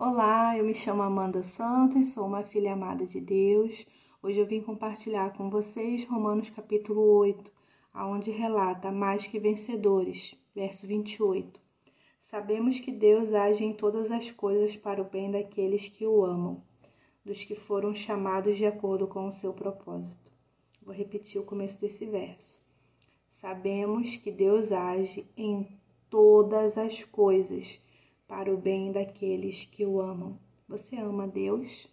Olá, eu me chamo Amanda Santos, sou uma filha amada de Deus. Hoje eu vim compartilhar com vocês Romanos capítulo 8, aonde relata mais que vencedores, verso 28. Sabemos que Deus age em todas as coisas para o bem daqueles que o amam, dos que foram chamados de acordo com o seu propósito. Vou repetir o começo desse verso. Sabemos que Deus age em todas as coisas para o bem daqueles que o amam. Você ama Deus?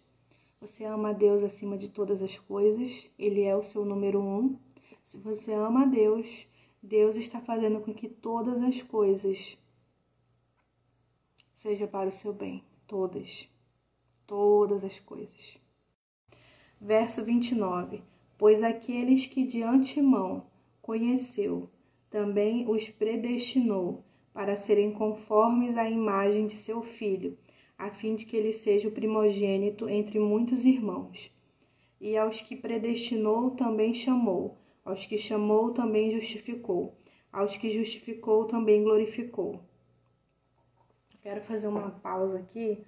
Você ama Deus acima de todas as coisas? Ele é o seu número um. Se você ama Deus, Deus está fazendo com que todas as coisas sejam para o seu bem. Todas. Todas as coisas. Verso 29. Pois aqueles que de antemão conheceu, também os predestinou para serem conformes à imagem de seu filho, a fim de que ele seja o primogênito entre muitos irmãos. E aos que predestinou também chamou, aos que chamou também justificou, aos que justificou também glorificou. Quero fazer uma pausa aqui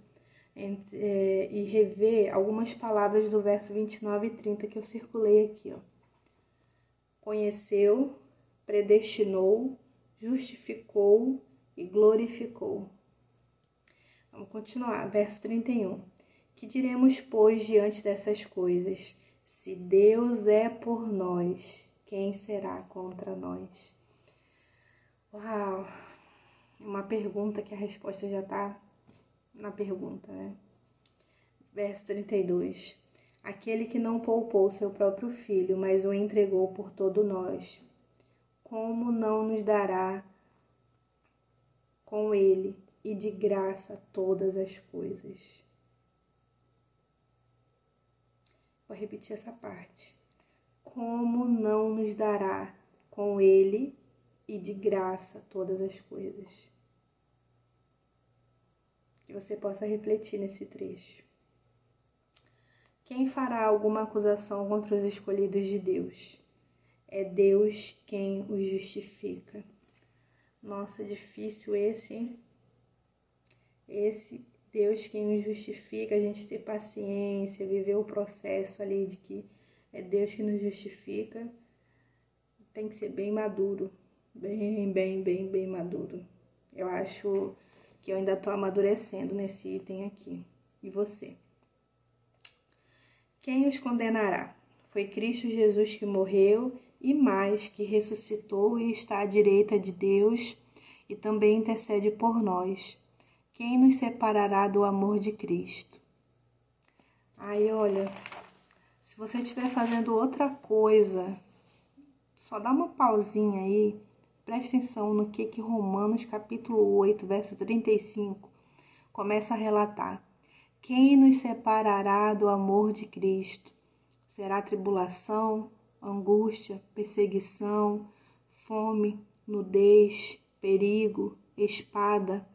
é, e rever algumas palavras do verso 29 e 30 que eu circulei aqui. Ó. Conheceu, predestinou, justificou e glorificou. Vamos continuar, verso 31. Que diremos, pois, diante dessas coisas? Se Deus é por nós, quem será contra nós? Uau! Uma pergunta que a resposta já está na pergunta, né? Verso 32. Aquele que não poupou seu próprio filho, mas o entregou por todo nós, como não nos dará com ele e de graça todas as coisas? Vou repetir essa parte. Como não nos dará com ele e de graça todas as coisas? Que você possa refletir nesse trecho. Quem fará alguma acusação contra os escolhidos de Deus? É Deus quem os justifica. Nossa, difícil esse, hein? Esse Deus quem nos justifica, a gente ter paciência, viver o processo ali de que é Deus que nos justifica, tem que ser bem maduro, bem, bem, bem, bem maduro. Eu acho que eu ainda estou amadurecendo nesse item aqui. E você? Quem os condenará? Foi Cristo Jesus que morreu e mais que ressuscitou e está à direita de Deus e também intercede por nós. Quem nos separará do amor de Cristo? Aí, olha, se você estiver fazendo outra coisa, só dá uma pausinha aí, presta atenção no que que Romanos capítulo 8, verso 35 começa a relatar. Quem nos separará do amor de Cristo? Será tribulação, angústia, perseguição, fome, nudez, perigo, espada.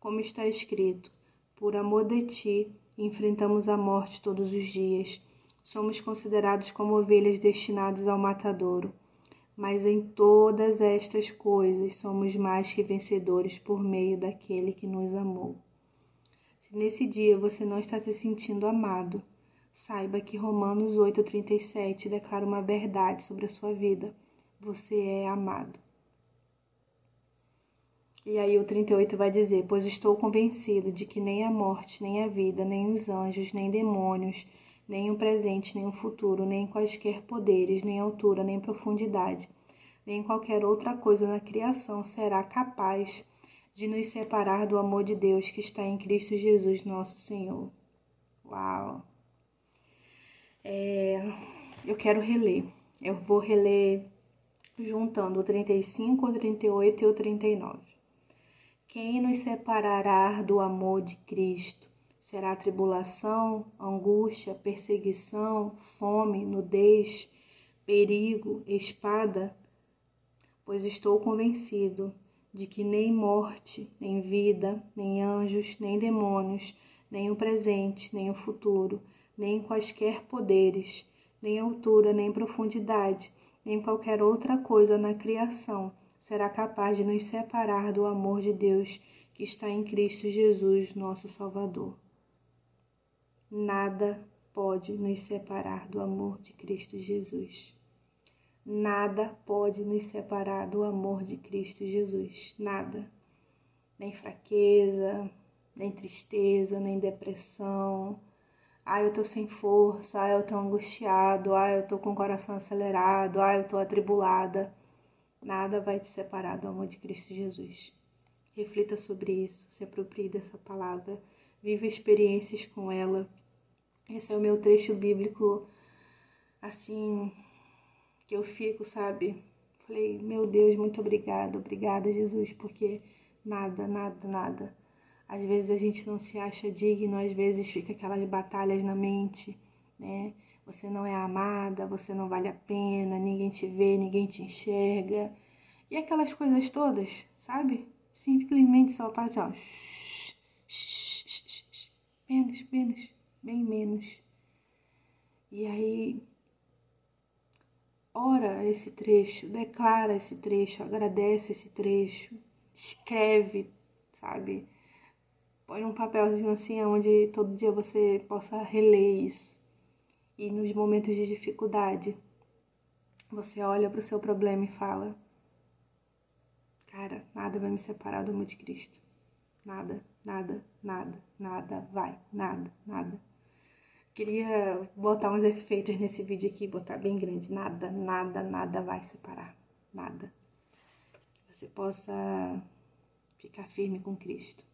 Como está escrito: Por amor de ti, enfrentamos a morte todos os dias. Somos considerados como ovelhas destinadas ao matadouro. Mas em todas estas coisas somos mais que vencedores por meio daquele que nos amou. Se nesse dia você não está se sentindo amado, Saiba que Romanos 8,37 declara uma verdade sobre a sua vida. Você é amado. E aí o 38 vai dizer: Pois estou convencido de que nem a morte, nem a vida, nem os anjos, nem demônios, nem o presente, nem o futuro, nem quaisquer poderes, nem altura, nem profundidade, nem qualquer outra coisa na criação será capaz de nos separar do amor de Deus que está em Cristo Jesus, nosso Senhor. Uau! É, eu quero reler. Eu vou reler juntando o 35, o 38 e o 39. Quem nos separará do amor de Cristo? Será tribulação, angústia, perseguição, fome, nudez, perigo, espada? Pois estou convencido de que nem morte, nem vida, nem anjos, nem demônios, nem o presente, nem o futuro, nem quaisquer poderes, nem altura, nem profundidade, nem qualquer outra coisa na criação será capaz de nos separar do amor de Deus que está em Cristo Jesus, nosso Salvador. Nada pode nos separar do amor de Cristo Jesus. Nada pode nos separar do amor de Cristo Jesus. Nada. Nem fraqueza, nem tristeza, nem depressão. Ah, eu tô sem força, ah, eu tô angustiado, ah, eu tô com o coração acelerado, ah, eu tô atribulada. Nada vai te separar do amor de Cristo Jesus. Reflita sobre isso, se aproprie dessa palavra, viva experiências com ela. Esse é o meu trecho bíblico, assim, que eu fico, sabe? Falei, meu Deus, muito obrigada, obrigada, Jesus, porque nada, nada, nada. Às vezes a gente não se acha digno, às vezes fica aquelas batalhas na mente, né? Você não é amada, você não vale a pena, ninguém te vê, ninguém te enxerga. E aquelas coisas todas, sabe? Simplesmente só faz assim, ó. Shh, shh, shh, menos, menos, bem menos. E aí ora esse trecho, declara esse trecho, agradece esse trecho, escreve, sabe? Põe um papelzinho assim onde todo dia você possa reler isso. E nos momentos de dificuldade, você olha para o seu problema e fala: Cara, nada vai me separar do amor de Cristo. Nada, nada, nada, nada, vai, nada, nada. Queria botar uns efeitos nesse vídeo aqui, botar bem grande. Nada, nada, nada vai separar. Nada. Que você possa ficar firme com Cristo.